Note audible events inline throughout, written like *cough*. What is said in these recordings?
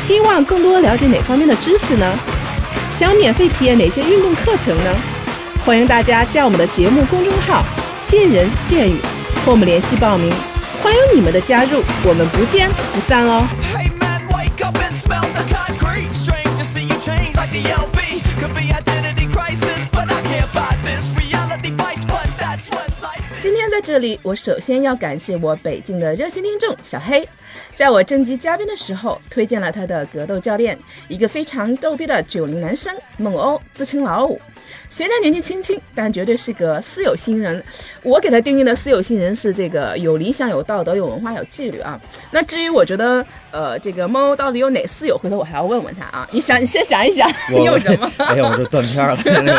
希望更多了解哪方面的知识呢？想免费体验哪些运动课程呢？欢迎大家加我们的节目公众号“见人见语”和我们联系报名。欢迎你们的加入，我们不见不散哦。今天在这里，我首先要感谢我北京的热心听众小黑。在我征集嘉宾的时候，推荐了他的格斗教练，一个非常逗逼的九零男生猛欧，自称老五。虽然年纪轻轻，但绝对是个私有新人。我给他定义的私有新人是这个有理想、有道德、有文化、有纪律啊。那至于我觉得，呃，这个猫到底有哪私有？回头我还要问问他啊。你想，你先想一想，你有什么？*laughs* 哎呀，我这断片了，现在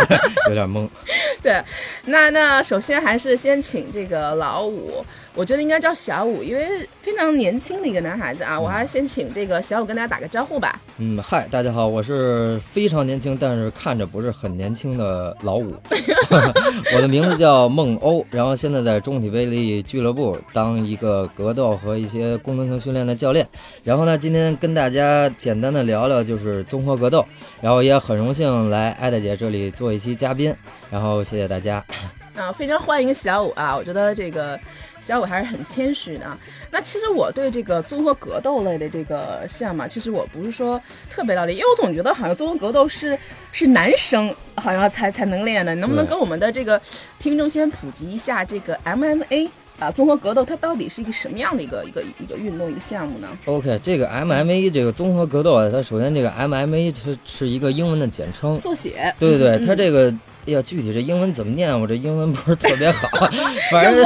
有点懵。*laughs* 对，那那首先还是先请这个老五。我觉得应该叫小五，因为非常年轻的一个男孩子啊。我还先请这个小五跟大家打个招呼吧。嗯，嗨，大家好，我是非常年轻，但是看着不是很年轻的呃老五。*laughs* 我的名字叫孟欧，*laughs* 然后现在在中体威力俱乐部当一个格斗和一些功能性训练的教练。然后呢，今天跟大家简单的聊聊就是综合格斗，然后也很荣幸来艾大姐这里做一期嘉宾。然后谢谢大家。*laughs* 啊，非常欢迎小五啊！我觉得这个。小五还是很谦虚的。那其实我对这个综合格斗类的这个项目，其实我不是说特别了解，因为我总觉得好像综合格斗是是男生好像才才能练的。能不能跟我们的这个听众先普及一下这个 MMA 啊，综合格斗它到底是一个什么样的一个一个一个运动一个项目呢？OK，这个 MMA 这个综合格斗啊，它首先这个 MMA 它是一个英文的简称，缩写。对对对，它这个。哎呀，具体这英文怎么念？我这英文不是特别好，*laughs* 反正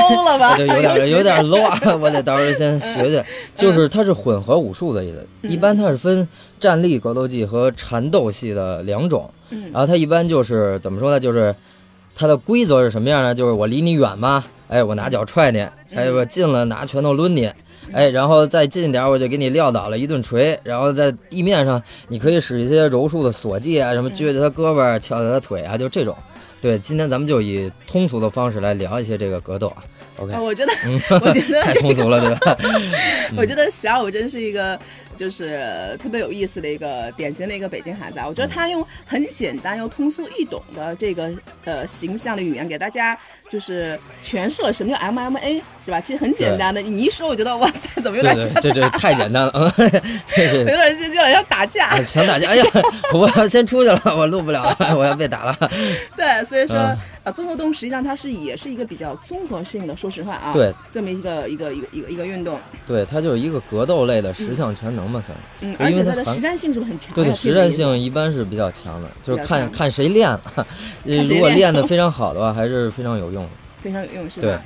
就有点有点 low *laughs* 啊，我得到时候先学学。就是它是混合武术的意思，一般它是分站立格斗技和缠斗系的两种。然后它一般就是怎么说呢？就是它的规则是什么样呢？就是我离你远嘛，哎，我拿脚踹你；哎，我近了拿拳头抡你。哎，然后再近一点，我就给你撂倒了一顿锤。然后在地面上，你可以使一些柔术的锁技啊，什么撅着他胳膊，翘着他腿啊，就这种。对，今天咱们就以通俗的方式来聊一些这个格斗啊。OK，我觉得，我觉得 *laughs* 太通俗了，对吧？*laughs* 我觉得小五真是一个。就是特别有意思的一个典型的一个北京孩子啊，我觉得他用很简单又通俗易懂的这个呃形象的语言给大家就是诠释了什么叫 MMA 是吧？其实很简单的，你一说我觉得哇塞，怎么有点像？这这太简单了，嗯，*laughs* 有点像像打架，想打架，哎呀，我要先出去了，我录不了了，我要被打了。*laughs* 对，所以说啊，综合动实际上它是也是一个比较综合性的，说实话啊，对，这么一个一个一个一个一个运动，对，它就是一个格斗类的十项全能。嘛算，嗯，而且它的实战性是不是很强？对，实战性一般是比较强的，就是看看谁练 *laughs* 了。如果练得非常好的话，还是非常有用的。非常有用，是吧？对。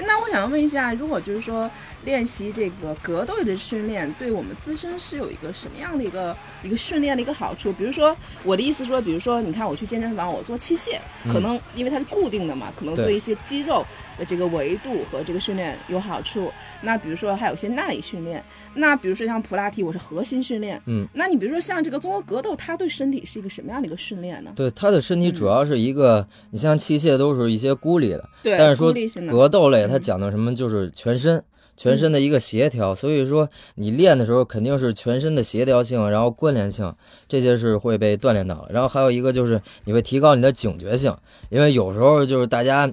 那我想问一下，如果就是说练习这个格斗的训练，对我们自身是有一个什么样的一个一个训练的一个好处？比如说，我的意思说，比如说，你看我去健身房，我做器械，可能因为它是固定的嘛，可能对一些肌肉。的这个维度和这个训练有好处。那比如说还有些耐力训练。那比如说像普拉提，我是核心训练。嗯。那你比如说像这个综合格斗，它对身体是一个什么样的一个训练呢？对，它的身体主要是一个，你像器械都是一些孤立的。对。但是说格斗类，它讲的什么就是全身，全身的一个协调。所以说你练的时候肯定是全身的协调性，然后关联性这些是会被锻炼到。然后还有一个就是你会提高你的警觉性，因为有时候就是大家。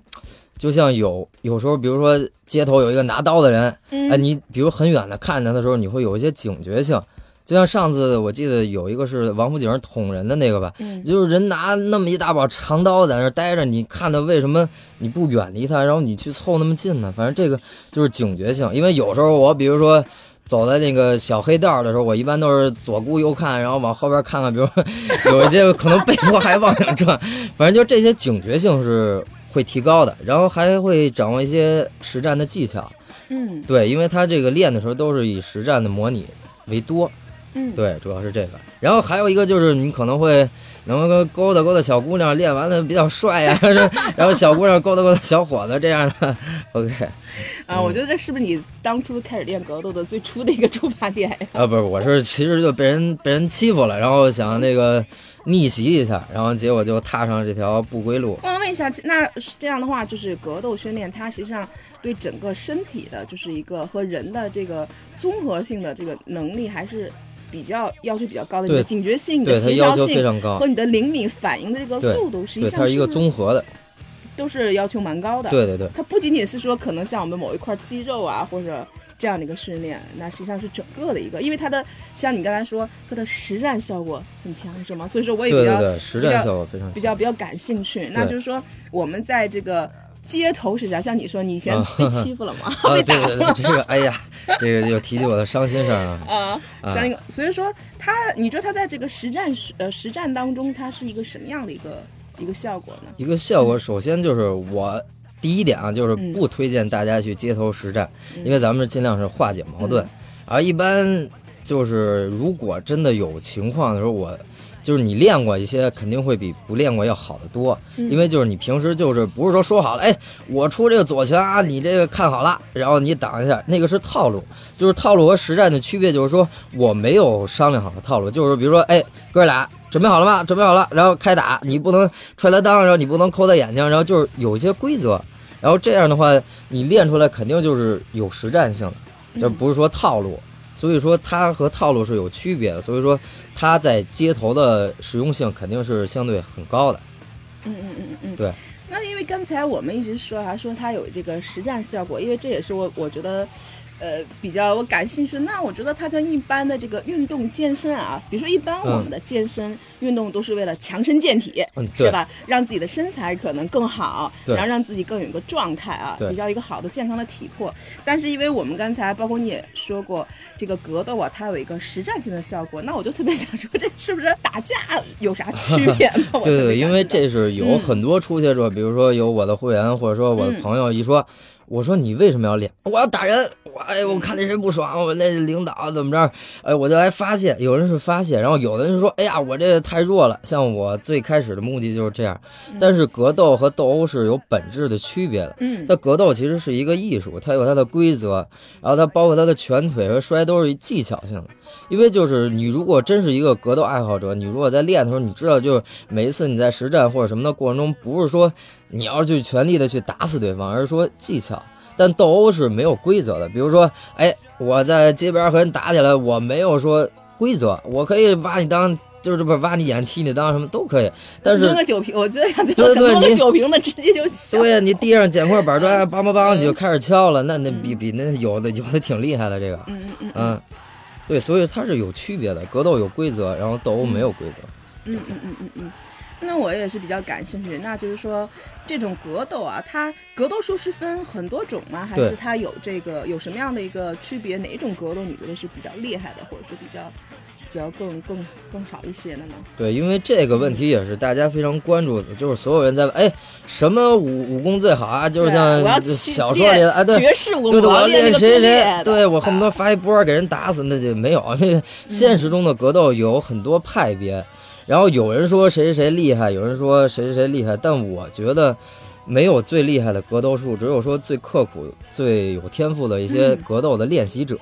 就像有有时候，比如说街头有一个拿刀的人，哎，你比如很远的看他的时候，你会有一些警觉性。就像上次我记得有一个是王府井捅人的那个吧，就是人拿那么一大把长刀在那待着，你看他为什么你不远离他，然后你去凑那么近呢？反正这个就是警觉性。因为有时候我比如说走在那个小黑道的时候，我一般都是左顾右看，然后往后边看看，比如 *laughs* 有一些可能被迫还往想转，反正就这些警觉性是。会提高的，然后还会掌握一些实战的技巧。嗯，对，因为他这个练的时候都是以实战的模拟为多。嗯，对，主要是这个。然后还有一个就是你可能会能够勾搭勾搭小姑娘，练完了比较帅呀、*laughs* 然后小姑娘勾搭勾搭小伙子这样的。OK，啊，我觉得这是不是你当初开始练格斗的最初的一个出发点呀？啊，不是，我是其实就被人被人欺负了，然后想那个逆袭一下，然后结果就踏上这条不归路。我想问一下，那这样的话，就是格斗训练，它实际上对整个身体的，就是一个和人的这个综合性的这个能力，还是比较要求比较高的。你的警觉性、你的协调性和，你的灵敏反应的这个速度，实际，上是一个综合的。都是要求蛮高的。，对对对。它不仅仅是说可能像我们某一块肌肉啊，或者这样的一个训练，那实际上是整个的一个，因为它的像你刚才说，它的实战效果很强，是吗？所以说我也比较对对对，实比较战效果非常比较比较感兴趣。那就是说，我们在这个街头是啥？像你说，你以前啊被欺负了吗？*laughs* 啊，被对打了对对，这个哎呀，这个又提起我的伤心事儿了。啊，啊像一个，所以说他，你觉得他在这个实战呃实战当中，他是一个什么样的一个一个效果呢？一个效果，首先就是我第一点啊，就是嗯不推荐大家去街头实战，嗯因为咱们尽量是化解矛盾。而一般就是如果真的有情况的时候，我就是你练过一些，肯定会比不练过要好得多。嗯因为就是你平时就是不是说说好了，哎，我出这个左拳啊，你这个看好了，然后你挡一下，那个是套路。就是套路和实战的区别，就是说我没有商量好的套路，就是比如说，哎，哥俩准备好了吗？准备好了，然后开打，你不能踹他裆，然后你不能抠他眼睛，然后就是有一些规则。然后这样的话，你练出来肯定就是有实战性的，这不是说套路。所以说它和套路是有区别的，所以说它在街头的实用性肯定是相对很高的。嗯嗯嗯嗯嗯，对。那因为刚才我们一直说啊，说它有这个实战效果，因为这也是我我觉得。呃，比较我感兴趣，那我觉得它跟一般的这个运动健身啊，比如说一般我们的健身运动都是为了强身健体，嗯，是吧？让自己的身材可能更好，然后让自己更有一个状态啊，比较一个好的健康的体魄。但是因为我们刚才包括你也说过，这个格斗啊，它有一个实战性的效果，那我就特别想说，这是不是打架有啥区别 *laughs* 吗？对对，因为这是有嗯很多初学者，比如说有我的会员，或者说我的嗯朋友一说，我说你为什么要练？我要打人，我哎，嗯我看那谁不爽，我那领导怎么着，哎，我就来发泄。有人是发泄，然后有的人说，哎呀，我这太弱了。像我最开始的目的就是这样，但是格斗和斗殴是有本质的区别的。嗯它格斗其实是一个艺术，它有它的规则，然后它包括它的拳腿和摔都是技巧性的。因为就是你如果真是一个格斗爱好者，你如果在练的时候，你知道就是每一次你在实战或者什么的过程中，不是说你要去全力的去打死对方，而是说技巧。但斗殴是没有规则的，比如说，哎，我在街边和人打起来，我没有说规则，我可以挖你当。就是不是挖你眼、踢你裆什么都可以，但是扔个酒瓶，我觉得对对种弄个你酒瓶子直接就小。对呀，你地上捡块板砖，梆梆梆，嗯你就开始敲了，那那比比那有的有的挺厉害的这个，嗯嗯，对，所以它是有区别的，格斗有规则，然后斗殴没有规则。嗯嗯嗯嗯嗯。那我也是比较感兴趣，那就是说，这种格斗啊，它格斗术是分很多种吗？还是它有这个有什么样的一个区别？哪一种格斗你觉得是比较厉害的，或者是比较比较更更更好一些的呢？对，因为这个问题也是大家非常关注的，就是所有人在问，哎，什么武武功最好啊？就是像小说里的，哎，对。绝世武，功对，我要练个谁谁最厉害，的对我恨不得发一波给人打死，那就没有。那 *laughs* 现实中的格斗有很多派别，然后有人说谁谁谁厉害，有人说谁谁谁厉害，但我觉得没有最厉害的格斗术，只有说最刻苦、最有天赋的一些嗯。格斗的练习者，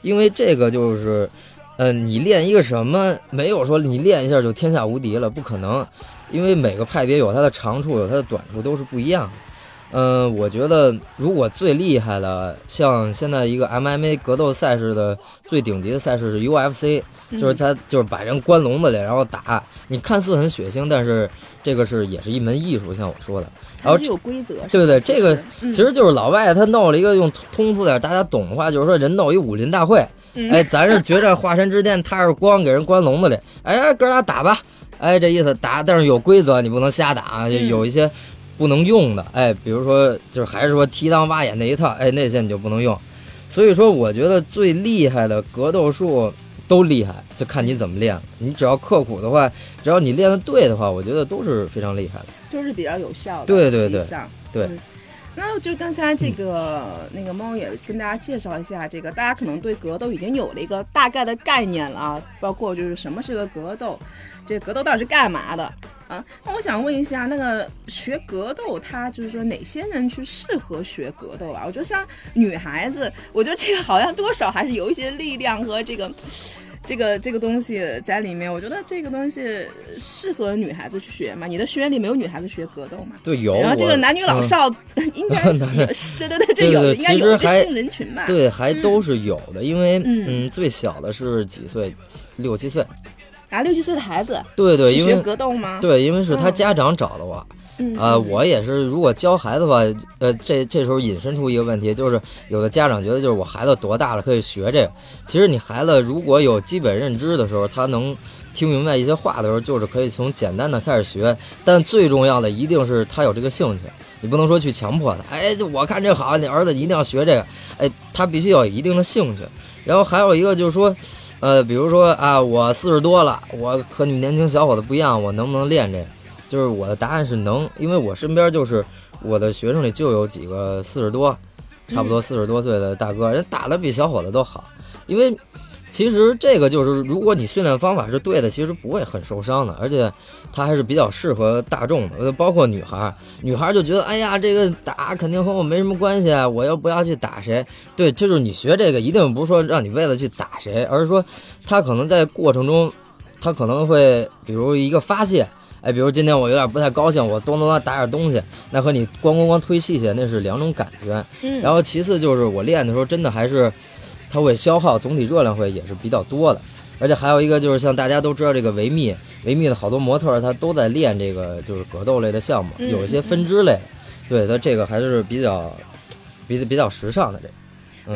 因为这个就是，嗯、你练一个什么，没有说你练一下就天下无敌了，不可能，因为每个派别有它的长处，有它的短处，都是不一样的。嗯，我觉得如果最厉害的，像现在一个 MMA 格斗赛事的最顶级的赛事是 UFC，就是嗯他就是把人关笼子里然后打，你看似很血腥，但是这个是也是一门艺术，像我说的。然后有规则，对对，这个嗯。其实就是老外他弄了一个用通俗点大家懂的话，就是说人弄一武林大会，嗯。哎，咱是决战华山之巅，*laughs* 他是光给人关笼子里，哎，哥俩打吧，哎，这意思打，但是有规则，你不能瞎打，就嗯。有一些不能用的，哎，比如说就是还是说踢裆挖眼那一套，哎，那些你就不能用。所以说，我觉得最厉害的格斗术都厉害，就看你怎么练。你只要刻苦的话，只要你练的对的话，我觉得都是非常厉害的。就是比较有效的。对对对对嗯那就刚才这个、那个猫也跟大家介绍一下，这个大家可能对格斗已经有了一个大概的概念了啊，包括就是什么是个格斗，这个格斗到底是干嘛的啊？那我想问一下，那个学格斗，它就是说哪些人去适合学格斗啊？我觉得像女孩子，我觉得这个好像多少还是有一些力量和这个。这个这个东西在里面，我觉得这个东西适合女孩子去学嘛。你的学员里没有女孩子学格斗嘛？对，有。然后这个男女老嗯少 *laughs* 应该是也是，对对对，这有应该有一个其实还性人群吧？对，还都是有的，因为嗯嗯，最小的是几岁？六七岁。啊，六七岁的孩子对对，学因为格斗吗？，对，因为是他嗯家长找的我。嗯啊、嗯我也是，如果教孩子的话，呃，这这时候引申出一个问题，就是有的家长觉得，就是我孩子多大了可以学这个。其实你孩子如果有基本认知的时候，他能听明白一些话的时候，就是可以从简单的开始学。但最重要的一定是他有这个兴趣，你不能说去强迫他。哎，我看这好，你儿子一定要学这个。哎，他必须要有一定的兴趣。然后还有一个就是说，呃，比如说啊，我四十多了，我和你们年轻小伙子不一样，我能不能练这个？就是我的答案是能，因为我身边就是我的学生里就有几个四十多，差不多四十多岁的大哥，人打的比小伙子都好。因为其实这个就是，如果你训练方法是对的，其实不会很受伤的，而且它还是比较适合大众的，呃包括女孩儿，女孩儿就觉得，哎呀，这个打肯定和我没什么关系啊，我又不要去打谁。对，就是你学这个一定不是说让你为了去打谁，而是说他可能在过程中，他可能会比如一个发泄。哎，比如今天我有点不太高兴，我咚咚咚打点东西，那和你咣咣咣推器械那是两种感觉。嗯，然后其次就是我练的时候，真的还是它会消耗，总体热量会也是比较多的。而且还有一个就是像大家都知道这个维密，维密的好多模特儿他都在练这个就是格斗类的项目，有一些分支类，对它这个还是比较比比较时尚的这个。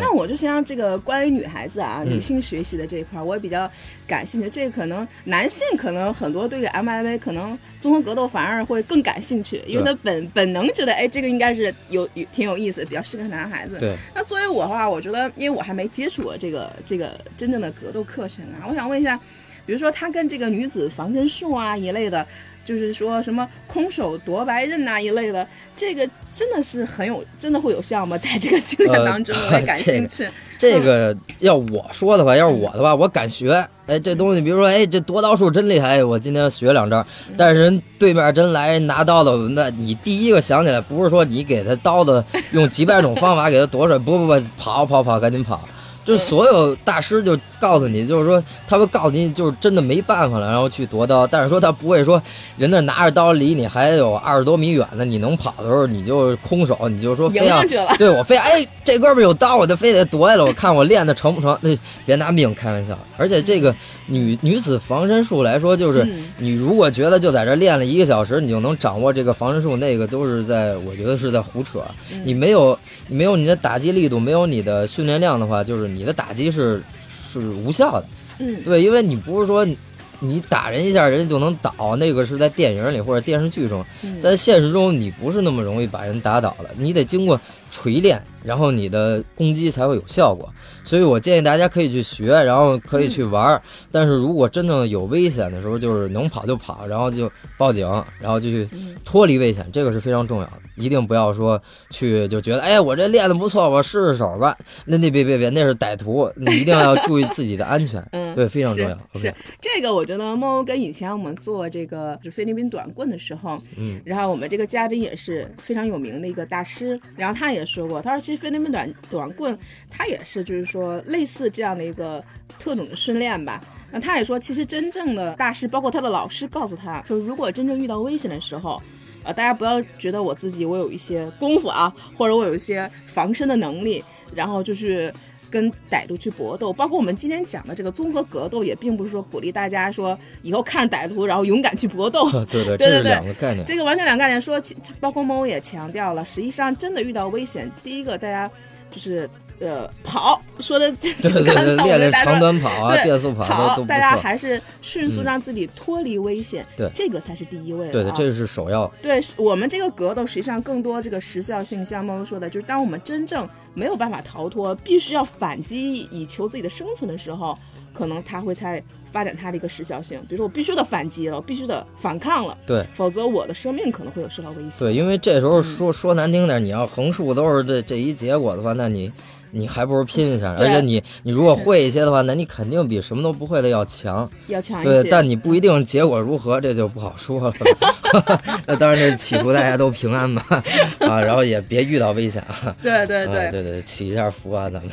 那我就像这个关于女孩子啊，嗯女性学习的这一块儿，我也比较感兴趣。这个可能男性可能很多对这 MMA 可能综合格斗反而会更感兴趣，因为他本本能觉得，哎，这个应该是有有挺有意思，比较适合男孩子。对，那作为我的话，我觉得，因为我还没接触过这个这个真正的格斗课程啊，我想问一下，比如说它跟这个女子防身术啊一类的，就是说什么空手夺白刃呐、一类的，这个真的是很有，真的会有效吗？在这个训练呃当中，我也感兴趣。*laughs* 这个要我说的话，要是我的话，我敢学。哎，这东西，比如说，哎，这夺刀术真厉害，哎我今天学两招。但是人对面真来人拿刀的，那你第一个想起来，不是说你给他刀子用几百种方法给他夺出来，不不不，跑跑跑，赶紧跑。就所有大师就告诉你，就是说他会告诉你，就是真的没办法了，然后去夺刀。但是说他不会说人那拿着刀离你还有二十多米远呢，你能跑的时候你就空手，你就说非要对我非哎这哥们儿有刀，我就非得夺下来，我看我练的成不成？那别拿命开玩笑。而且这个女女子防身术来说，就是嗯你如果觉得就在这练了一个小时，你就能掌握这个防身术，那个都是在我觉得是在胡扯。你没有你没有你的打击力度，没有你的训练量的话，就是你的打击是是无效的。嗯，对，因为你不是说你你打人一下人家就能倒，那个是在电影里或者电视剧中，嗯在现实中你不是那么容易把人打倒的，你得经过锤炼，然后你的攻击才会有效果。所以我建议大家可以去学，然后可以去玩儿，但是如果真正有危险的时候，就是能跑就跑，然后就报警，然后就去嗯脱离危险，这个是非常重要的。一定不要说去就觉得，哎，我这练的不错，我试试手吧。那那别别别，那是歹徒，你一定要注意自己的安全。*laughs* 嗯对，非常重要。是这个，我觉得猫跟以前我们做这个就是菲律宾短棍的时候，嗯，然后我们这个嘉宾也是非常有名的一个大师，然后他也说过，他说其实菲律宾短短棍，他也是就是说类似这样的一个特种的训练吧。那他也说，其实真正的大师，包括他的老师，告诉他说，如果真正遇到危险的时候，呃，大家不要觉得我自己我有一些功夫啊，或者我有一些防身的能力，然后就是跟歹徒去搏斗。包括我们今天讲的这个综合格斗，也并不是说鼓励大家说以后看着歹徒然后勇敢去搏斗。*laughs* 对对，对对这是两个概念。这个完全两个概念。说，其包括猫也强调了，实际上真的遇到危险，第一个大家就是呃跑，说的这这对对对，个刚才大家说长短跑啊、对变速跑大家。还是迅速嗯让自己脱离危险，对这个才是第一位的、啊。对的，这是首要。对我们这个格斗，实际上更多这个时效性，像猫说的，就是当我们真正没有办法逃脱，必须要反击以求自己的生存的时候，可能他会才发展它的一个时效性。比如说我必须得反击了，我必须得反抗了，对，否则我的生命可能会有受到威胁。对，因为这时候说说难听点，你要横竖都是这这一结果的话，那你你还不如拼一下。而且你你如果会一些的话，那你肯定比什么都不会的要强，要强一些。对，但你不一定结果如何，这就不好说了。*laughs* *laughs* 那当然，这祈福大家都平安吧，*laughs* 啊，然后也别遇到危险啊。对对对对对，祈一下福啊，咱们。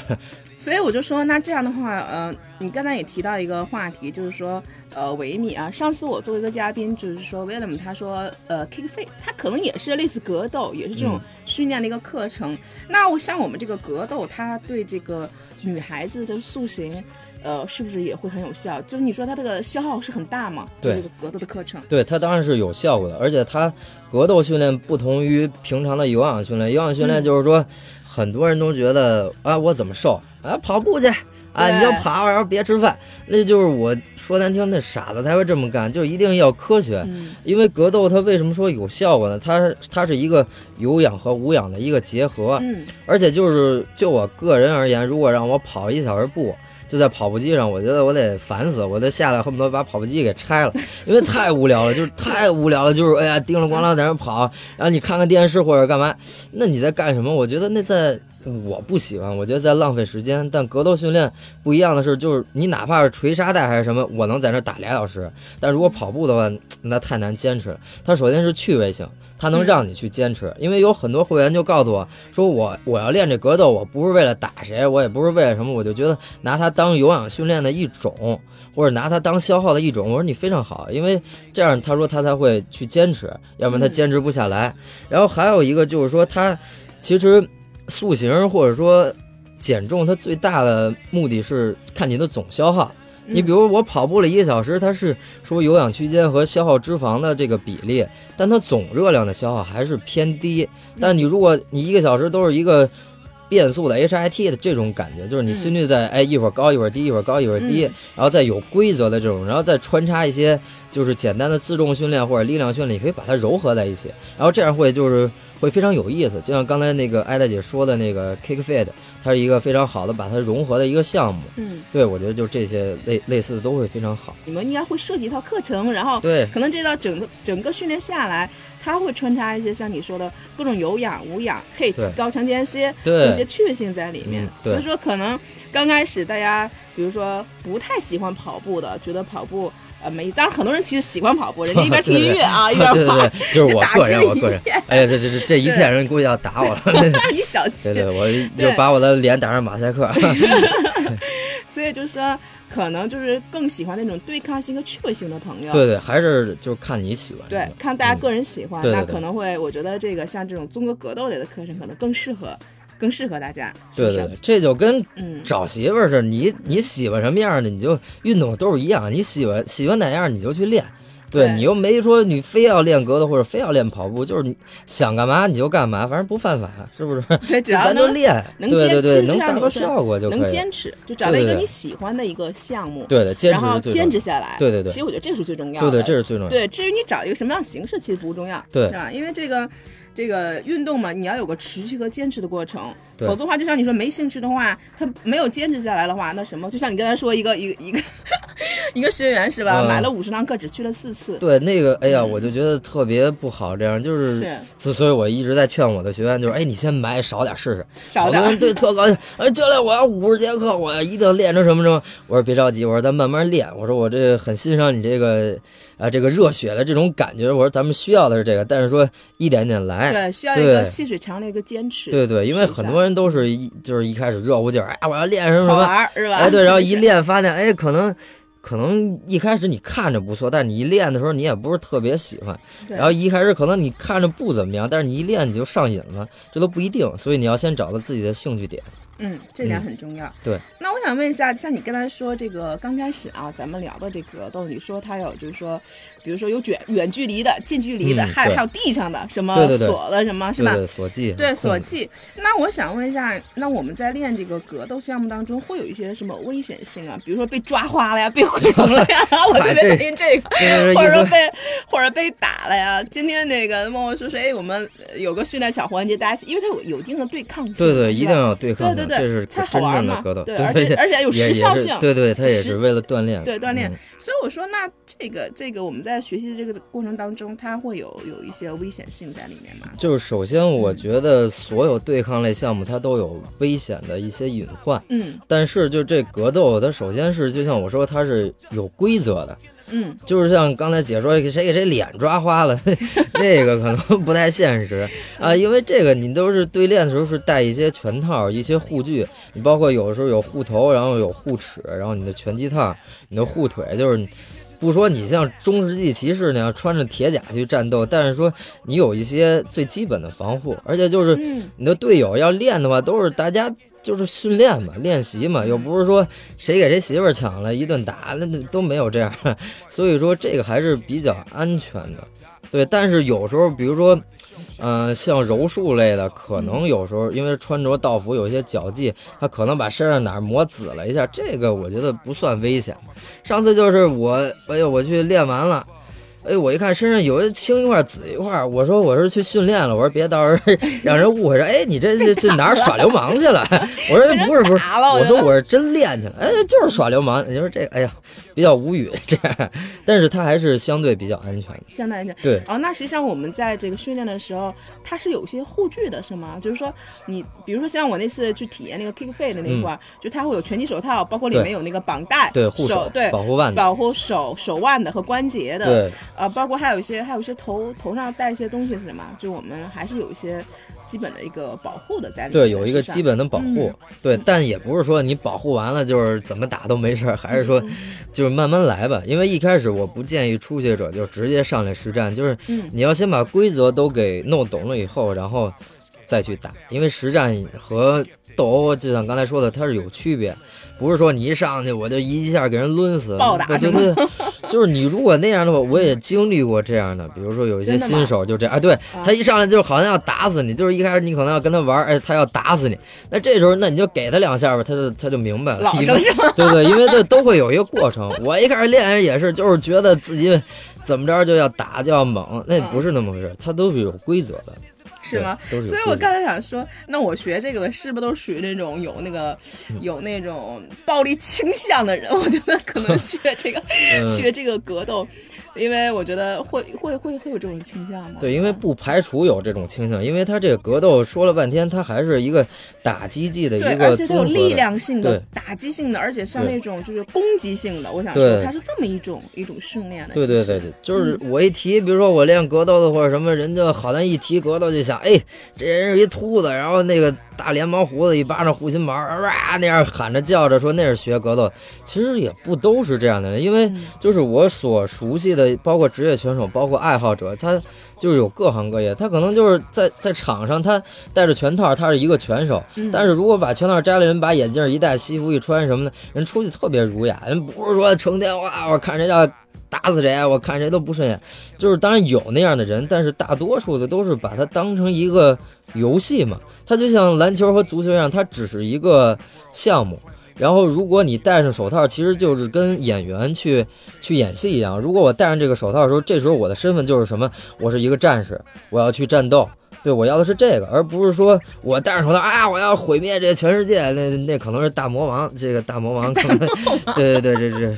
所以我就说，那这样的话，呃，你刚才也提到一个话题，就是说，呃，维米啊，上次我作为一个嘉宾，就是说，William 他说，呃，Kick Fit，他可能也是类似格斗，也是这种训练的一个课程。那我像我们这个格斗，它对这个女孩子的塑形，呃，是不是也会很有效？就是你说它这个消耗是很大吗？对这个格斗的课程，对它当然是有效果的，而且它格斗训练不同于平常的有氧训练，有氧训练就是说。很多人都觉得啊，我怎么瘦啊？跑步去啊！你就跑，然后别吃饭。那就是我说难听，那傻子才会这么干，就一定要科学。因为格斗它为什么说有效果呢？它它是一个有氧和无氧的一个结合。嗯，而且就是就我个人而言，如果让我跑一小时步。就在跑步机上，我觉得我得烦死，我得下来恨不得把跑步机给拆了，因为太无聊了，就是太无聊了，就是哎呀，叮了咣啷在那跑，然后你看看电视或者干嘛，那你在干什么？我觉得那在我不喜欢，我觉得在浪费时间。但格斗训练不一样的是，就是你哪怕是锤沙袋还是什么，我能在那打俩小时。但如果跑步的话，那太难坚持。它首先是趣味性。它能让你去坚持，因为有很多会员就告诉我说，我我要练这格斗，我不是为了打谁，我也不是为了什么，我就觉得拿它当有氧训练的一种，或者拿它当消耗的一种。我说你非常好，因为这样他说他才会去坚持，要不然他坚持不下来。然后还有一个就是说，他其实塑形或者说减重，它最大的目的是看你的总消耗。你比如我跑步了一个小时，它是说有氧区间和消耗脂肪的这个比例，但它总热量的消耗还是偏低。但你如果你一个小时都是一个变速的 HIT 的这种感觉，就是你心率在哎一会儿高一会儿低，一会儿高一会儿低，然后再有规则的这种，然后再穿插一些就是简单的自重训练或者力量训练，你可以把它糅合在一起，然后这样会就是会非常有意思。就像刚才那个艾大姐说的那个 Kick Fit。它是一个非常好的把它融合的一个项目，嗯，对，我觉得就这些类类似的都会非常好。你们应该会设计一套课程，然后对，可能这套整个整个训练下来，它会穿插一些像你说的各种有氧、无氧、HIIT、高强间歇，对，一些趣味性在里面。所以说，可能刚开始大家比如说不太喜欢跑步的，觉得跑步。呃，没，当然很多人其实喜欢跑步，人家一边听 *laughs* 音乐啊，一边跑，就是我个人，我个人，哎呀，这这这这一片人估计要打我了，*laughs* 你小心，对对，我就把我的脸打上马赛克。*laughs* 所以就是说，可能就是更喜欢那种对抗性和趣味性的朋友。对对，还是就看你喜欢。对，看大家个人喜欢，那可能会，我觉得这个像这种综合格斗类的课程，可能更适合。更适合大家，对对，这就跟找媳妇儿似的，你你喜欢什么样的，你就运动都是一样，你喜欢喜欢哪样你就去练，对你又没说你非要练格斗或者非要练跑步，就是你想干嘛你就干嘛，反正不犯法，是不是？对，*laughs* 只要能练，能对对对，能达到效果就能坚持，就找到一个你喜欢的一个项目，对对，然后坚持下来，对对对，其实我觉得这是最重要的，对对，这是最重要。对，至于你找一个什么样形式，其实不重要，对，是吧？因为这个。这个运动嘛，你要有个持续和坚持的过程，否则的话，就像你说没兴趣的话，他没有坚持下来的话，那什么？就像你刚才说一个一个一个 *laughs* 一个学员是吧？买了五十堂课，只去了四次。对，那个，哎呀，我就觉得特别不好，这样就是，所所以我一直在劝我的学员，就是，哎，你先买少点试试，少点。对，特高兴。哎，教练，我要五十节课，我要一定练成什么什么。我说别着急，我说咱慢慢练。我说我这很欣赏你这个。啊，这个热血的这种感觉，我说咱们需要的是这个，但是说一点点来，对，需要一个细水长流一个坚持，对对，因为很多人都是一就是一开始热乎劲儿，哎，我要练什么什么，好玩是吧？哎，对，然后一 *laughs* 练发现，哎，可能可能一开始你看着不错，但是你一练的时候你也不是特别喜欢，然后一开始可能你看着不怎么样，但是你一练你就上瘾了，这都不一定，所以你要先找到自己的兴趣点。嗯，这点很重要。对，那我想问一下，像你刚才说这个刚开始啊，咱们聊的这个斗，你说它有就是说，比如说有远远距离的、近距离的，还还有地上的什么锁的什么，是吧？锁技。对锁技。那我想问一下，那我们在练这个格斗项目当中，会有一些什么危险性啊？比如说被抓花了呀，被毁容了呀？*laughs* 我特别担心这个，或者说被或者被打了呀？今天那个默默说说，哎，我们有个训练小环节，大家因为它有有一定的对抗性，对对，一定要对抗。对对。对这是才好真玩嘛正的格斗，对而且且而且还有时效性对对，它也是为了锻炼，对锻炼嗯。所以我说，那这个这个我们在学习这个过程当中，它会有有一些危险性在里面吗？就是首先，我觉得所有对抗类项目它都有危险的一些隐患，嗯。但是就这格斗，它首先是就像我说，它是有规则的，嗯就是像刚才解说，谁给谁脸抓花了，*laughs* 那个可能不太现实啊，因为这个你都是对练的时候是带一些拳套、一些护具，你包括有的时候有护头，然后有护齿，然后你的拳击套、你的护腿，就是。不说你像中世纪骑士那样穿着铁甲去战斗，但是说你有一些最基本的防护，而且就是你的队友要练的话，都是大家就是训练嘛，练习嘛，又不是说谁给谁媳妇抢了一顿打，那那都没有这样，所以说这个还是比较安全的。对，但是有时候，比如说，呃，像柔术类的，可能有时候因为穿着道服有些脚技，他可能把身上哪儿磨紫了一下，这个我觉得不算危险。上次就是我，哎呦，我去练完了。哎，我一看身上有一青一块紫一块，我说我是去训练了，我说别到时候 *laughs* 让人误会说，哎，你这这这哪儿耍流氓去了？*laughs* 我说不是不是，我我说我是真练去了，哎，就是耍流氓。你说这个，哎呀，比较无语 *laughs* 这样，但是它还是相对比较安全的。相对安全。对，哦，那实际上我们在这个训练的时候，它是有一些护具的，是吗？就是说你，比如说像我那次去体验那个 kickfait 的那块儿，就它会有拳击手套，包括里面有那个绑带，对护手，对，保护腕，保护手手腕的和关节的，对，呃，包括还有一些还有一些头头上戴一些东西是什么？就我们还是有一些基本的一个保护的在里面。对，有一个基本的保护，对，但也不是说你保护完了就是怎么打都没事儿，还是说就是慢慢来吧。因为一开始我不建议初学者就直接上来实战，就是嗯你要先把规则都给弄懂了以后，然后再去打，因为实战和斗殴就像刚才说的，它是有区别。不是说你一上去我就一下给人抡死，暴打对对对，*laughs* 就是你如果那样的话，我也经历过这样的，比如说有一些新手就这样，啊，对他一上来就好像要打死你，就是一开始你可能要跟他玩，哎，他要打死你，那这时候那你就给他两下吧，他就他就明白了，老生？*laughs* 对对，因为这都会有一个过程。我一开始练也是，就是觉得自己怎么着就要打就要猛，那不是那么回事，他都是有规则的，是吗？所以我刚才想说，那我学这个的是不是都属于那种有那个嗯有那种暴力倾向的人？我觉得可能 *laughs* 学这个、嗯学这个格斗，因为我觉得会会会会有这种倾向吗？对，因为不排除有这种倾向，因为他这个格斗说了半天，他还是一个打击技的一个对，个而且它有力。量性的、打击性的，而且像那种就是攻击性的，我想说对它是这么一种一种训练的。对对对对，就是我一提，比如说我练格斗的或者什么，人家好像一提格斗就想，哎，这人是一秃子，然后那个大连毛胡子，一巴掌护心毛，哇那样喊着叫着说那是学格斗，其实也不都是这样的人，因为嗯。就是我所熟悉的，包括职业拳手，包括爱好者，他就是有各行各业，他可能就是在在场上他戴着拳套，他是一个拳手，嗯。但是如果把拳套摘了，人把眼镜一戴，西服一穿什么的，人出去特别儒雅，人不是说成天哇，我看谁要打死谁，我看谁都不顺眼，就是当然有那样的人，但是大多数的都是把它当成一个游戏嘛，它就像篮球和足球一样，它只是一个项目。然后，如果你戴上手套，其实就是跟演员去去演戏一样。如果我戴上这个手套的时候，这时候我的身份就是什么？我是一个战士，我要去战斗。对，我要的是这个，而不是说我戴上手套啊，我要毁灭这全世界。那那可能是大魔王，这个大魔王可能，*laughs* 对对对，这这，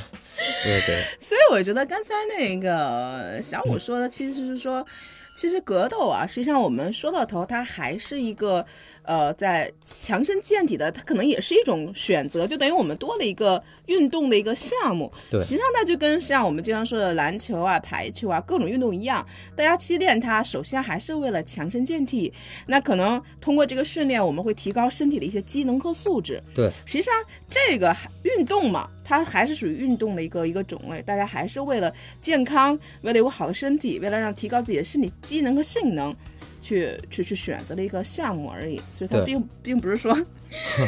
对 *laughs* 对，*laughs* 所以我觉得刚才那个小五说的，其实是说，其实格斗啊，实际上我们说到头，它还是一个呃，在强身健体的，它可能也是一种选择，就等于我们多了一个运动的一个项目。对实际上它就跟像我们经常说的篮球啊、排球啊各种运动一样，大家去练它，首先还是为了强身健体。那可能通过这个训练，我们会提高身体的一些机能和素质。对，实际上这个还运动嘛，它还是属于运动的一个一个种类，大家还是为了健康，为了有个好的身体，为了让提高自己的身体机能和性能。去去去选择了一个项目而已，所以他并并不是说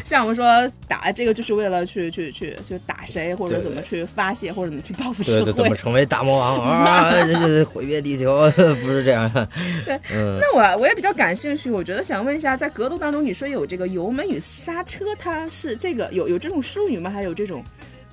像我们说打这个就是为了去去去去打谁，或者怎么去发泄，或者怎么去报复社对对，怎会么。成为大魔王 *laughs* 啊？毁灭地球 *laughs* 不是这样。嗯，那我我也比较感兴趣，我觉得想问一下，在格斗当中，你说有这个油门与刹车，它是这个有有这种术语吗？还有这种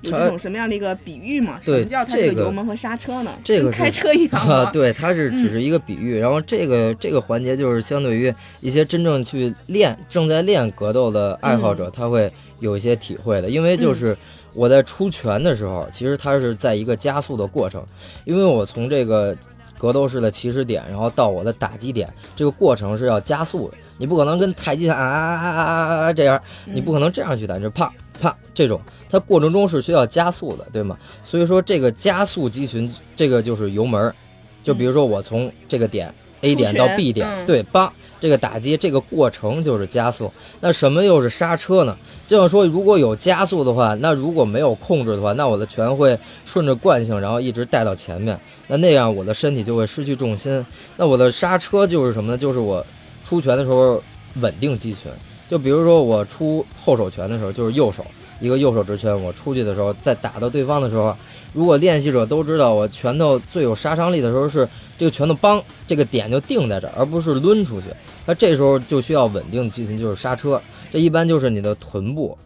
有这种什么样的一个比喻吗？什么叫它这个油门和刹车呢？这个跟开车一样啊，吗？对，它是只是一个比喻。然后这个这个环节就是相对于一些真正去练、正在练格斗的爱好者，他会有一些体会的。因为就是我在出拳的时候，其实它是在一个加速的过程，因为我从这个格斗式的起始点，然后到我的打击点，这个过程是要加速的。你不可能跟太极拳啊啊啊啊啊啊这样，你不可能这样去打，就啪啪这种，它过程中是需要加速的，对吗？所以说这个加速肌群，这个就是油门儿。就比如说我从这个点 A 点到 B 点，嗯对，叭，这个打击这个过程就是加速。那什么又是刹车呢？这样说，如果有加速的话，那如果没有控制的话，那我的拳会顺着惯性，然后一直带到前面，那那样我的身体就会失去重心。那我的刹车就是什么呢？就是我出拳的时候稳定击拳。就比如说我出后手拳的时候，就是右手一个右手直拳，我出去的时候，在打到对方的时候，如果练习者都知道我拳头最有杀伤力的时候是这个拳头邦这个点就定在这儿，而不是抡出去。那这时候就需要稳定进行，就是刹车。这一般就是你的臀部，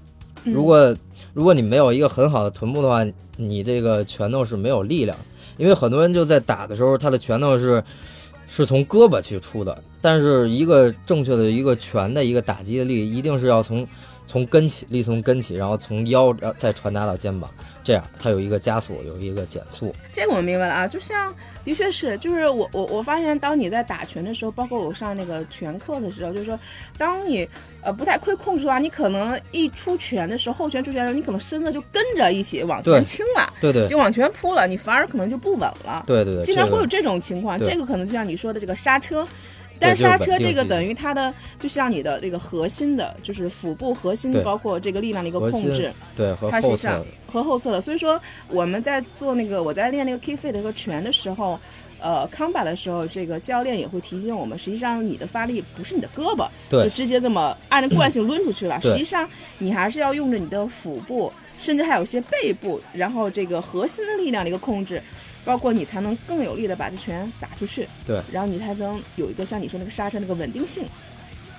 嗯如果如果你没有一个很好的臀部的话，你这个拳头是没有力量。因为很多人就在打的时候，他的拳头是是从胳膊去出的，但是一个正确的一个拳的一个打击的力，一定是要从从根起，力从根起，然后从腰，然后再传达到肩膀，这样它有一个加速，有一个减速。这个我明白了啊，就像的确是，就是我我我发现，当你在打拳的时候，包括我上那个拳课的时候，就是说，当你呃不太会控制的话，你可能一出拳的时候，后拳出拳的时候，你可能身子就跟着一起往前倾了，对对就往前扑了，你反而可能就不稳了。对对对，经常会有这种情况，这个可能就像你说的这个刹车。但是刹车这个等于它的，就像你的这个核心的，就是腹部核心，包括这个力量的一个控制，对和它实际上后侧的和后侧的。所以说我们在做那个我在练那个 K fit 的一个拳的时候，呃，combat 的时候，这个教练也会提醒我们，实际上你的发力不是你的胳膊，对就直接这么按着惯性抡出去了。实际上你还是要用着你的腹部，甚至还有些背部，然后这个核心的力量的一个控制。包括你才能更有力的把这拳打出去，对，然后你才能有一个像你说那个刹车那个稳定性，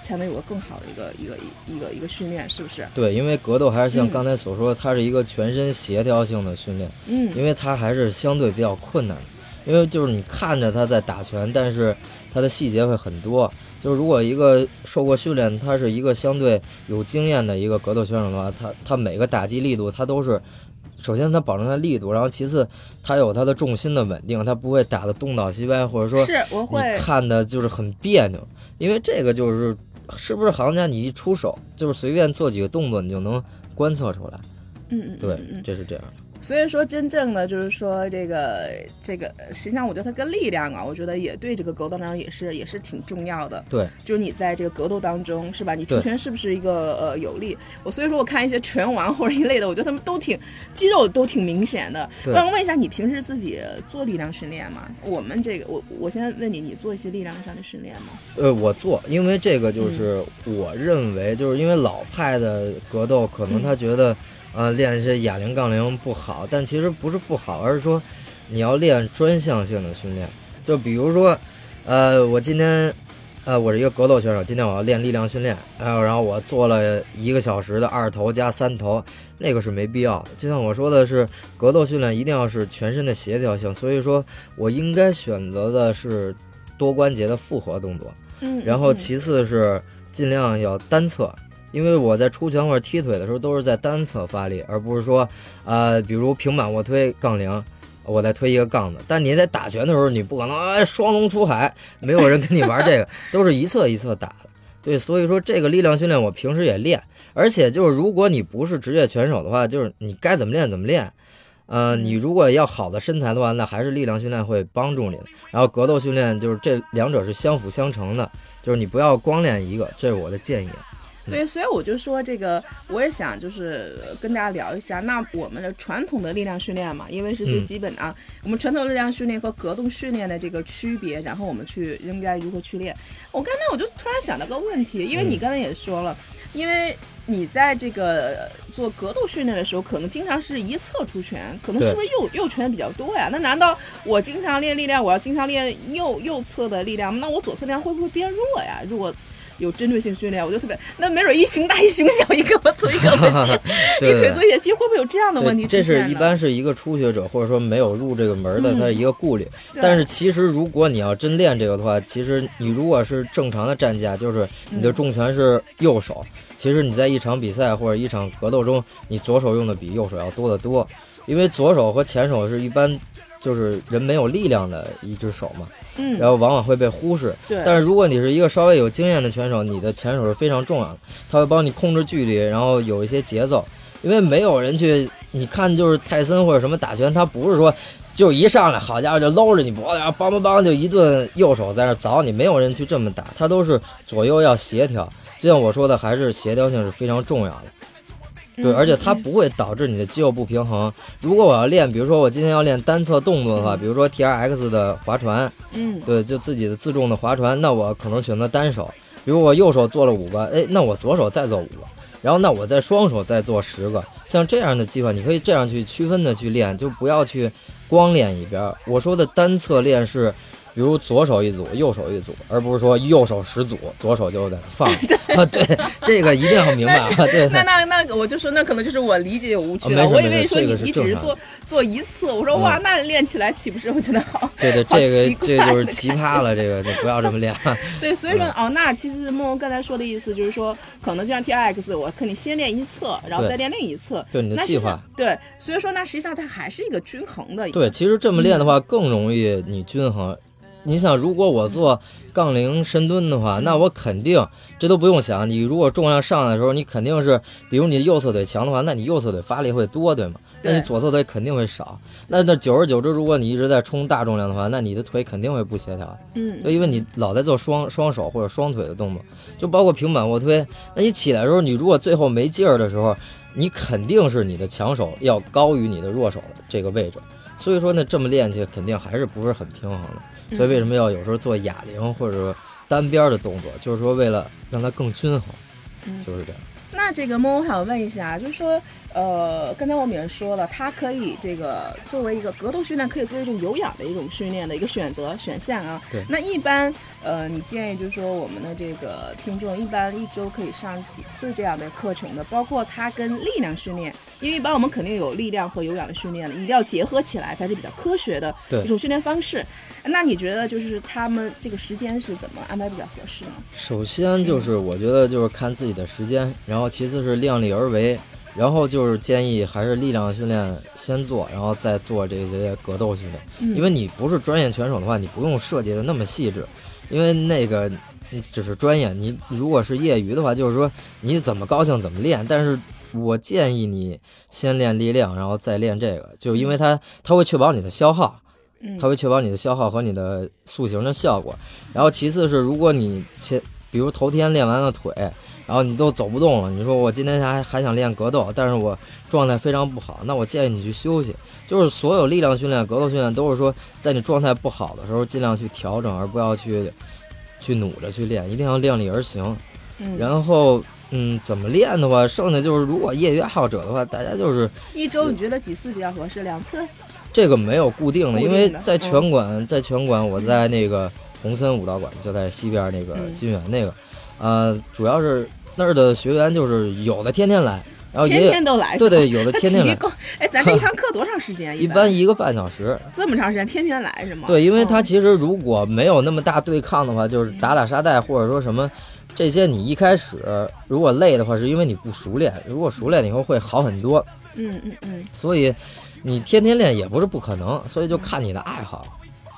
才能有个更好的一个一个一个一个训练，是不是？对，因为格斗还是像嗯刚才所说，它是一个全身协调性的训练。嗯，因为它还是相对比较困难的，因为就是你看着他在打拳，但是他的细节会很多。就是如果一个受过训练，他是一个相对有经验的一个格斗选手的话，他他每个打击力度他都是，首先它保证它力度，然后其次它有它的重心的稳定，它不会打的东倒西歪，或者说是我会你看的就是很别扭，因为这个就是是不是行家你一出手就是随便做几个动作你就能观测出来，嗯嗯，对这是这样的。所以说真正的就是说这个这个，实际上我觉得它跟力量啊，我觉得也对这个格斗当中也是也是挺重要的。对，就是你在这个格斗当中，是吧？你出拳是不是一个呃有力？我所以说我看一些拳王或者一类的，我觉得他们都挺肌肉都挺明显的。我对想问一下，你平时自己做力量训练吗？我们这个我我现在问你，你做一些力量上的训练吗？呃，我做，因为这个就是嗯我认为，就是因为老派的格斗，可能嗯他觉得，呃，练一些哑铃、杠铃不好，但其实不是不好，而是说你要练专项性的训练。就比如说，呃，我今天，呃，我是一个格斗选手，今天我要练力量训练，然后然后我做了一个小时的二头加三头，那个是没必要的。就像我说的是，格斗训练一定要是全身的协调性，所以说我应该选择的是多关节的复合动作。嗯，然后嗯其次是尽量要单侧，因为我在出拳或者踢腿的时候都是在单侧发力，而不是说，呃，比如平板卧推、杠铃，我再推一个杠子。但你在打拳的时候，你不可能哎双龙出海，没有人跟你玩这个，*laughs* 都是一侧一侧打的。对，所以说这个力量训练我平时也练，而且就是如果你不是职业拳手的话，就是你该怎么练怎么练。呃，你如果要好的身材的话，那还是力量训练会帮助你。然后格斗训练就是这两者是相辅相成的，就是你不要光练一个，这是我的建议。对，所以我就说这个，我也想就是呃跟大家聊一下，那我们的传统的力量训练嘛，因为是最嗯基本的啊，我们传统力量训练和格斗训练的这个区别，然后我们去应该如何去练。我刚才我就突然想到个问题，因为你嗯刚才也说了，因为你在这个呃做格斗训练的时候，可能经常是一侧出拳，可能是不是右右拳比较多呀？那难道我经常练力量，我要经常练右右侧的力量，那我左侧力量会不会变弱呀？如果有针对性训练，我就特别那没准一熊大一熊小，一胳膊粗一胳膊细，对 *laughs* 对一腿粗一腿细，会不会有这样的问题？这是一般是一个初学者或者说没有入这个门儿的，嗯。他一个顾虑。对。但是其实如果你要真练这个的话，其实你如果是正常的站架，就是你的嗯。重拳是右手，其实你在一场比赛或者一场格斗中，你左手用的比右手要多得多，因为左手和前手是一般就是人没有力量的一只手嘛，嗯，然后往往会被忽视。对，但是如果你是一个稍微有经验的选手，你的前手是非常重要的，他会帮你控制距离，然后有一些节奏。因为没有人去，你看就是泰森或者什么打拳，他不是说就一上来，好家伙就搂着你脖子，然后梆梆梆就一顿右手在那凿你，没有人去这么打，他都是左右要协调。就像我说的，还是协调性是非常重要的。对，嗯而且它嗯不会导致你的肌肉不平衡。如果我要练，比如说我今天要练单侧动作的话，嗯比如说 T R X 的划船，嗯对，就自己的自重的划船，那我可能选择单手。比如我右手做了五个，哎，那我左手再做五个，然后那我再双手再做十个，像这样的计划，你可以这样去区分的去练，就不要去光练一边儿。我说的单侧练是，比如左手一组，右手一组，而不是说右手十组，左手就在那放 *laughs* 着。啊，*laughs* 对，这个一定要明白啊，对。那那那我就说，那可能就是我理解有误区了。我以为说你你只是做做一次，我说嗯哇，那练起来岂不是我觉得好？*laughs* 对对，这个这就是奇葩了，这个你不要这么练。对，所以说哦，那其实梦梦刚才说的意思就是说，可能就像 T R X，我肯定先练一侧，然后再练另一侧。对你的计划，对，所以说那实际上它还是一个均衡的。对，其实这么练的嗯话更容易你均衡。你想，如果我做杠铃深蹲的话，那我肯定这都不用想。你如果重量上来的时候，你肯定是，比如你右侧腿强的话，那你右侧腿发力会多，对吗？那你左侧腿肯定会少。那那久而久之，如果你一直在冲大重量的话，那你的腿肯定会不协调。嗯，就，因为你老在做双双手或者双腿的动作，就包括平板卧推。那你起来的时候，你如果最后没劲儿的时候，你肯定是你的强手要高于你的弱手的这个位置。所以说呢，这么练去肯定还是不是很平衡的。所以为什么要有时候做哑铃或者说单边的动作，就是说为了让它更均衡，嗯就是这样。那这个梦，我想问一下，就是说，呃，刚才我们也说了，它可以这个作为一个格斗训练，可以作为一种有氧的一种训练的一个选择选项啊。对那一般，呃，你建议就是说，我们的这个听众一般一周可以上几次这样的课程的？包括它跟力量训练，因为一般我们肯定有力量和有氧的训练的，一定要结合起来才是比较科学的一种训练方式。那你觉得就是他们这个时间是怎么安排比较合适呢？首先就是我觉得就是看自己的时间，然后其次是量力而为，然后就是建议还是力量训练先做，然后再做这些格斗训练。嗯因为你不是专业选手的话，你不用设计的那么细致，因为那个嗯只是专业。你如果是业余的话，就是说你怎么高兴怎么练。但是我建议你先练力量，然后再练这个，就因为它它会确保你的消耗。嗯，它会确保你的消耗和你的塑形的效果。然后其次是，如果你前比如头天练完了腿，然后你都走不动了，你说我今天还还想练格斗，但是我状态非常不好，那我建议你去休息。就是所有力量训练、格斗训练都是说，在你状态不好的时候尽量去调整，而不要去去努着去练，一定要量力而行。嗯，然后。嗯，怎么练的话，剩下就是如果业余爱好者的话，大家就是一周你觉得几次比较合适？两次？这个没有固定的，定的因为在嗯拳馆，在拳馆，我在那个红森武道馆，就在西边那个嗯金源那个，呃，主要是那儿的学员就是有的天天来，然后也天天都来，对对，有的天天来。*laughs* 哎，咱这一堂课多长时间？*laughs* 一般般一个半小时。这么长时间，天天来是吗？对，因为他嗯其实如果没有那么大对抗的话，就是打打沙袋或者说什么。这些你一开始如果累的话，是因为你不熟练；如果熟练了以后会好很多。嗯嗯嗯，所以你天天练也不是不可能，所以就看你的爱好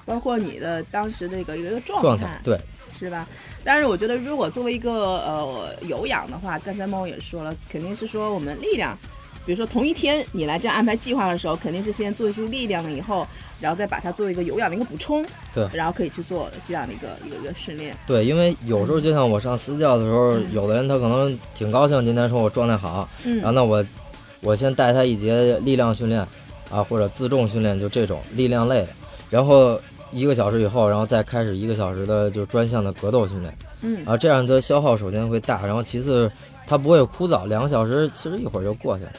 包括你的当时的一个一个状状态。对，是吧？但是我觉得，如果作为一个呃有氧的话，刚才猫也说了，肯定是说我们力量，比如说同一天你来这样安排计划的时候，肯定是先做一些力量了以后，然后再把它作为一个有氧的一个补充，对然后可以去做这样的一个一个一个训练。对，因为有时候就像我上私教的时候，嗯有的人他可能挺高兴，今天说我状态好，嗯然后那我我先带他一节力量训练啊，或者自重训练，就这种力量类的，然后一个小时以后，然后再开始一个小时的就专项的格斗训练嗯啊，这样的消耗首先会大，然后其次它不会枯燥，两个小时其实一会儿就过去了。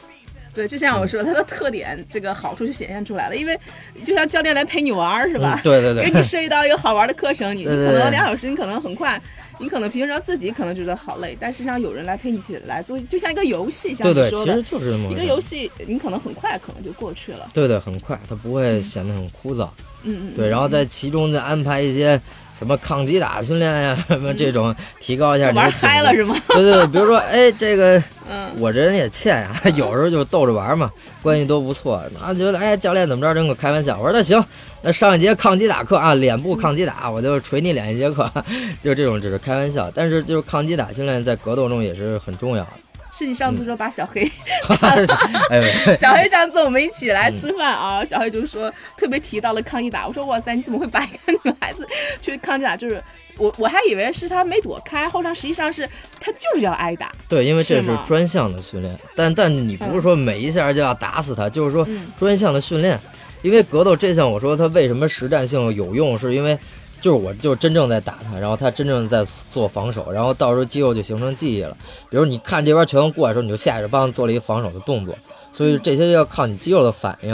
对，就像我说，它的特点，这个好处就显现出来了。因为就像教练来陪你玩儿，是吧？对对对，给你设计到一个好玩的课程，你你可能两小时，你可能很快，你可能平常自己可能觉得好累，但实际上有人来陪你一起来做，就像一个游戏，像你说的其实，就是这么一个游戏，你可能很快可能就过去了。对对，很快，它不会显得很枯燥。嗯嗯，对，然后在其中再安排一些什么抗击打训练呀，*laughs* 什么这种，提高一下就 *laughs* 玩嗨了是吗？*laughs* 对对对，比如说，哎，这个嗯，我这人也欠啊，有时候就逗着玩嘛，关系都不错。啊觉得，哎，教练怎么着，真跟我开玩笑。我说那行，那上一节抗击打课啊，脸部抗击打，我就捶你脸一节课，就这种只是开玩笑。但是就是抗击打训练在格斗中也是很重要的。是你上次说把小黑 *laughs* *laughs* 哎，*laughs* 小黑上次我们一起来吃饭啊，小黑就说特别提到了抗击打，我说哇塞，你怎么会把一个女孩子去抗击打？就是我我还以为是他没躲开，后来实际上是他就是要挨打。对，因为这是专项的训练，但但你不是说每一下就要打死他，就是说嗯专项的训练。因为格斗这项，我说它为什么实战性有用，是因为就是我就真正在打他，然后他真正在做防守，然后到时候肌肉就形成记忆了。比如你看这边拳头过来的时候，你就下意识帮做了一个防守的动作，所以这些要靠你肌肉的反应。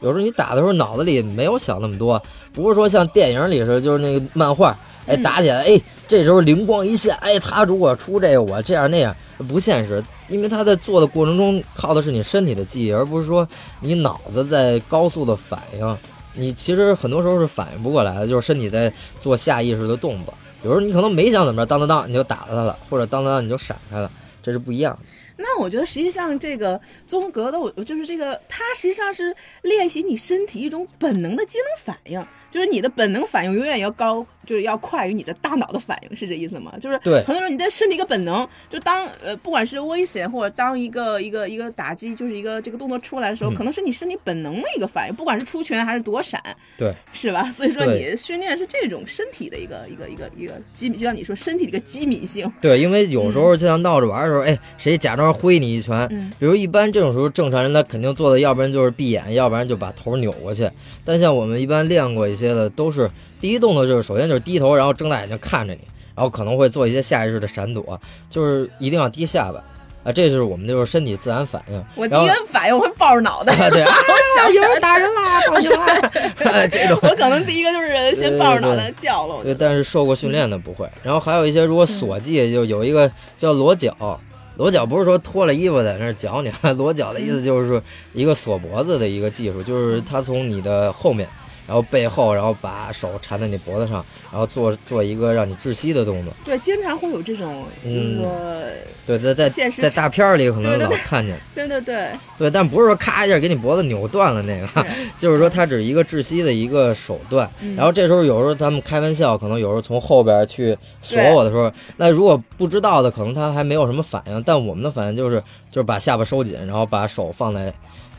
有时候你打的时候脑子里没有想那么多，不是说像电影里似的，就是那个漫画，哎嗯打起来，哎这时候灵光一现，哎他如果出这个我这样那样不现实，因为他在做的过程中靠的是你身体的记忆，而不是说你脑子在高速的反应。你其实很多时候是反应不过来的，就是身体在做下意识的动作。有时候你可能没想怎么着，当当当你就打了他了，或者当当当你就闪开了，这是不一样。那我觉得实际上这个综合格斗，就是这个它实际上是练习你身体一种本能的机能反应，就是你的本能反应永远要高，就是要快于你的大脑的反应，是这意思吗？就是对很多时候你的身体一个本能，就当呃不管是危险或者当一个一个一个打击，就是一个这个动作出来的时候，嗯可能是你身体本能的一个反应，不管是出拳还是躲闪，对，是吧？所以说你训练是这种身体的一个一个一个一个机敏，就像你说身体的一个机敏性，对，因为有时候就像闹着玩的时候，哎，谁假装挥你一拳，嗯比如一般这种时候正常人他肯定做的，要不然就是闭眼，要不然就把头扭过去。但像我们一般练过一些的，都是第一动作就是首先就是低头，然后睁大眼睛看着你，然后可能会做一些下意识的闪躲，就是一定要低下巴啊，这就是我们就是身体自然反应。我第一个反应我会抱着脑袋。啊，对 *laughs* 啊，我想有人打人啦，报警啦，*laughs* 这种。我可能第一个就是先抱着脑袋叫了。对，但是受过训练的不会。然后还有一些，如果锁技，就有一个叫裸脚。裸脚不是说脱了衣服在那儿绞你，裸脚的意思就是一个锁脖子的一个技术，就是他从你的后面，然后背后，然后把手缠在你脖子上，然后做做一个让你窒息的动作。对，经常会有这种，就是嗯。说，对，在在现实在大片儿里可能老看见，对对对，对，但不是说咔一下给你脖子扭断了那个，是。*laughs* 就是说它只是一个窒息的一个手段。嗯。然后这时候有时候他们开玩笑，可能有时候从后边去锁我的时候，那如果不知道的，可能他还没有什么反应。但我们的反应就是就是把下巴收紧，然后把手放在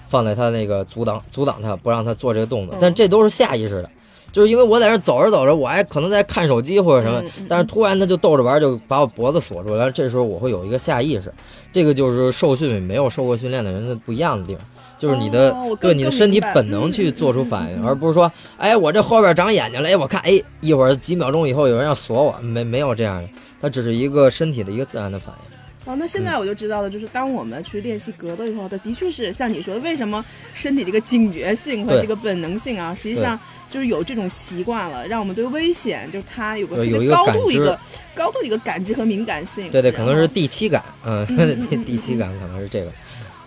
放在他那个阻挡阻挡他，不让他做这个动作嗯。但这都是下意识的。就是因为我在这走着走着，我还可能在看手机或者什么但是突然他就逗着玩儿，就把我脖子锁住了。这时候我会有一个下意识，这个就是受训与没有受过训练的人的不一样的地方。就是你的、哦对你的身体本能去做出反应，而不是说，哎，我这后边长眼睛了，哎，我看，哎，一会儿几秒钟以后有人要锁我，没没有这样的，它只是一个身体的一个自然的反应。哦，那现在我就知道了，就是当我们去练习格斗以后，它的确是像你说的，为什么身体这个警觉性和这个本能性啊，实际上就是有这种习惯了，让我们对危险，就是它有个有别高度一个高度的一个感知和敏感性。对对，可能是第七感，嗯，*laughs* 第七感可能是这个。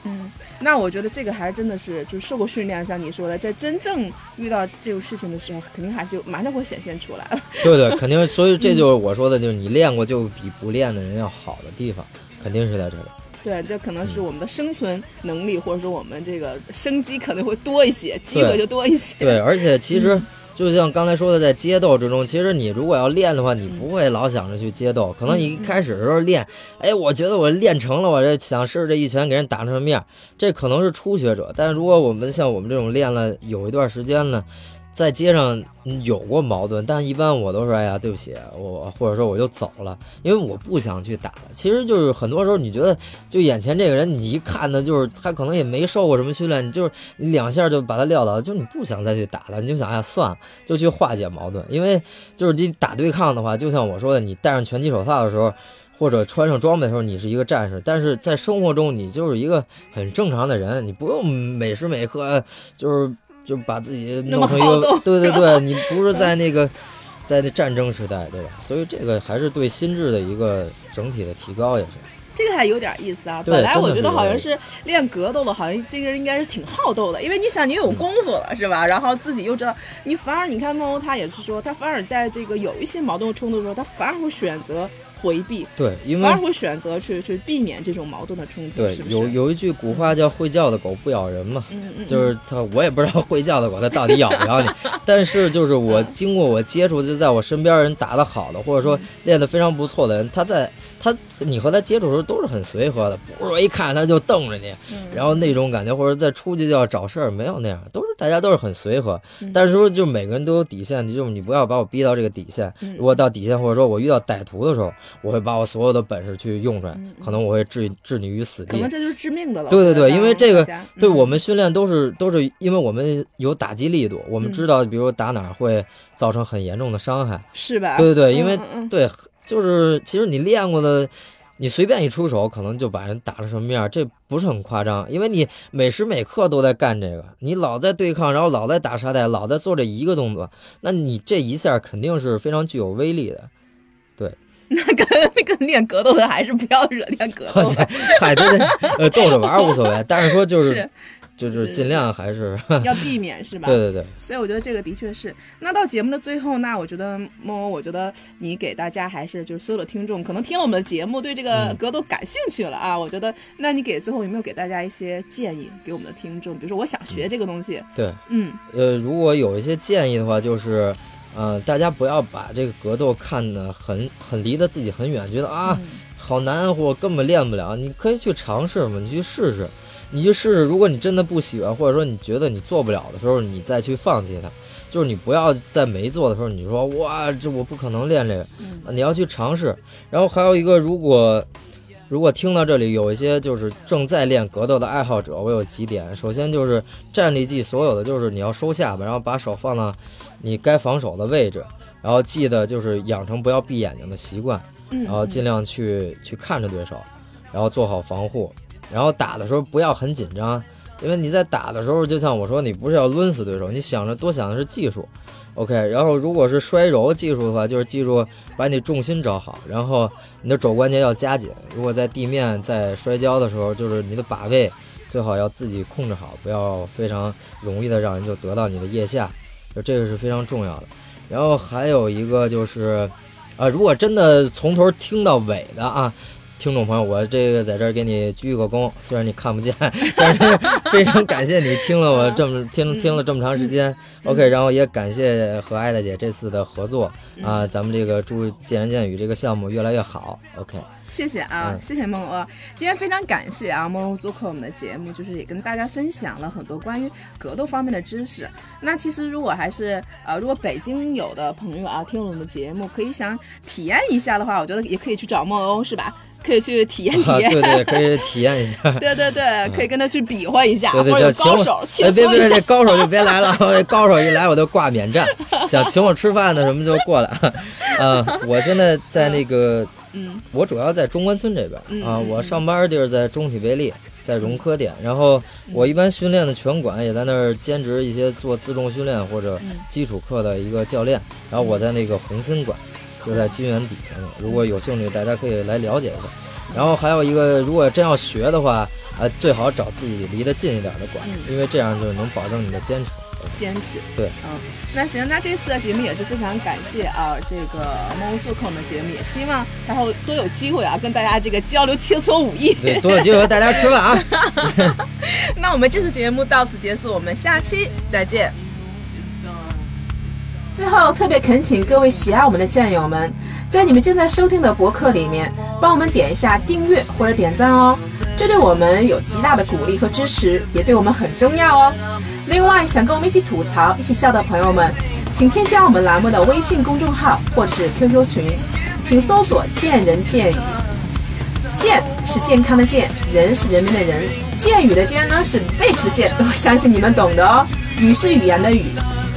嗯，那我觉得这个还真的是，就是受过训练，像你说的，在真正遇到这种事情的时候，肯定还是就马上会显现出来了。对对，肯定，所以这就是我说的，就是你练过就比不练的人要好的地方，肯定是在这里。对，这可能嗯是我们的生存能力，或者说我们这个生机可能会多一些，机会就多一些。对，而且其实就像刚才说的，在街斗之中，其实你如果要练的话，你不会老想着去街斗。可能你一开始的时候练，哎，我觉得我练成了，我这想试试这一拳给人打成什么样，这可能是初学者。但是如果我们像我们这种练了有一段时间呢，在街上有过矛盾，但一般我都说，哎呀，对不起，我或者说我就走了，因为我不想去打了。其实就是很多时候你觉得，就眼前这个人，你一看呢，就是他可能也没受过什么训练，你就是两下就把他撂倒，就你不想再去打了，你就想，哎呀，算了，就去化解矛盾。因为就是你打对抗的话，就像我说的，你戴上拳击手套的时候。或者穿上装备的时候你是一个战士，但是在生活中你就是一个很正常的人，你不用每时每刻就是就把自己弄成一个，对对 *laughs* 对，你不是在那个在那战争时代，对吧？所以这个还是对心智的一个整体的提高，也是。这个还有点意思啊！本来我觉得好像是练格斗的，好像这个人应该是挺好斗的，因为你想你有功夫了是吧？然后自己又知道，你反而你看梦欧他也是说，他反而在这个有一些矛盾冲突的时候，他反而会选择回避，对，因为反而会选择去去避免这种矛盾的冲突。对，有有一句古话叫“会叫的狗不咬人”嘛，嗯嗯，就是他，我也不知道会叫的狗它到底咬不咬你，*laughs* 但是就是我经过我接触，就在我身边人打得好的，或者说练得非常不错的人，他在。他，你和他接触的时候都是很随和的，不是说一看他就瞪着你，然后那种感觉，或者再出去就要找事儿，没有那样，都是大家都是很随和。但是说，就每个人都有底线，就是你不要把我逼到这个底线。如果到底线，或者说我遇到歹徒的时候，我会把我所有的本事去用出来，可能我会置置你于死地。可能这就是致命的了。对对对，因为这个对我们训练都是都是因为我们有打击力度，我们知道，比如打哪会造成很严重的伤害，是吧？对对对，因为对。就是其实你练过的，你随便一出手，可能就把人打成什么样，这不是很夸张。因为你每时每刻都在干这个，你老在对抗，然后老在打沙袋，老在做这一个动作，那你这一下肯定是非常具有威力的。对，*laughs* 那跟那个练格斗的还是不要惹练格斗。*laughs* 嗨，对对，呃，逗着玩无所谓，但是说就是。就是尽量还是要 *laughs* 避免，是吧？对对对。所以我觉得这个的确是。那到节目的最后，那我觉得梦，我觉得你给大家还是就是所有的听众，可能听了我们的节目，对这个格斗感兴趣了啊。我觉得，那你给最后有没有给大家一些建议，给我们的听众？比如说，我想学这个东西。对，嗯，呃，如果有一些建议的话，就是，呃，大家不要把这个格斗看得很很离得自己很远，觉得啊好难，或根本练不了。你可以去尝试嘛，你去试试。你去试试，如果你真的不喜欢，或者说你觉得你做不了的时候，你再去放弃它。就是你不要在没做的时候，你说哇，这我不可能练这个。你要去尝试。然后还有一个，如果如果听到这里有一些就是正在练格斗的爱好者，我有几点。首先就是站立技，所有的就是你要收下巴，然后把手放到你该防守的位置，然后记得就是养成不要闭眼睛的习惯，然后尽量去去看着对手，然后做好防护。然后打的时候不要很紧张，因为你在打的时候，就像我说，你不是要抡死对手，你想着多想的是技术，OK。然后如果是摔柔技术的话，就是记住把你重心找好，然后你的肘关节要夹紧。如果在地面在摔跤的时候，就是你的把位最好要自己控制好，不要非常容易的让人就得到你的腋下，就这个是非常重要的。然后还有一个就是，啊，如果真的从头听到尾的啊。听众朋友，我这个在这儿给你鞠个躬，虽然你看不见，*laughs* 但是非常感谢你听了我这么听听了这么长时间。OK，然后也感谢和艾大姐这次的合作啊，咱们这个祝见人见语这个项目越来越好。OK，谢谢啊，谢谢梦欧，今天非常感谢啊，梦欧做客我们的节目，就是也跟大家分享了很多关于格斗方面的知识。那其实如果还是呃，如果北京有的朋友啊，听了我们的节目，可以想体验一下的话，我觉得也可以去找梦欧，是吧？可以去体验 *laughs* 体验，对对，可以体验一下。*laughs* 对对对，可以跟他去比划一下，或者高手，别别别，这高手就别来了，*laughs* 高手一来我就挂免战。想请我吃饭的什么就过来。啊，我现在在那个，嗯，我主要在中关村这边啊，我上班地儿在中体威力，在融科店，然后我一般训练的拳馆也在那儿兼职一些做自重训练或者基础课的一个教练，然后我在那个红森馆。就在金源底下呢，如果有兴趣，大家可以来了解一下。然后还有一个，如果真要学的话，呃，最好找自己离得近一点的馆，因为这样就能保证你的坚持。坚持。对，嗯，那行，那这次的节目也是非常感谢啊，这个猫做客我们节目，也希望然后多有机会啊，跟大家这个交流切磋武艺。对，多有机会和大家吃饭啊。*laughs* 那我们这次节目到此结束，我们下期再见。最后，特别恳请各位喜爱我们的战友们，在你们正在收听的博客里面，帮我们点一下订阅或者点赞哦，这对我们有极大的鼓励和支持，也对我们很重要哦。另外，想跟我们一起吐槽、一起笑的朋友们，请添加我们栏目的微信公众号或者是 QQ 群，请搜索“见人见语”。健是健康的健，人是人民的人，见语的见呢是贝齿见，我相信你们懂的哦。语是语言的语。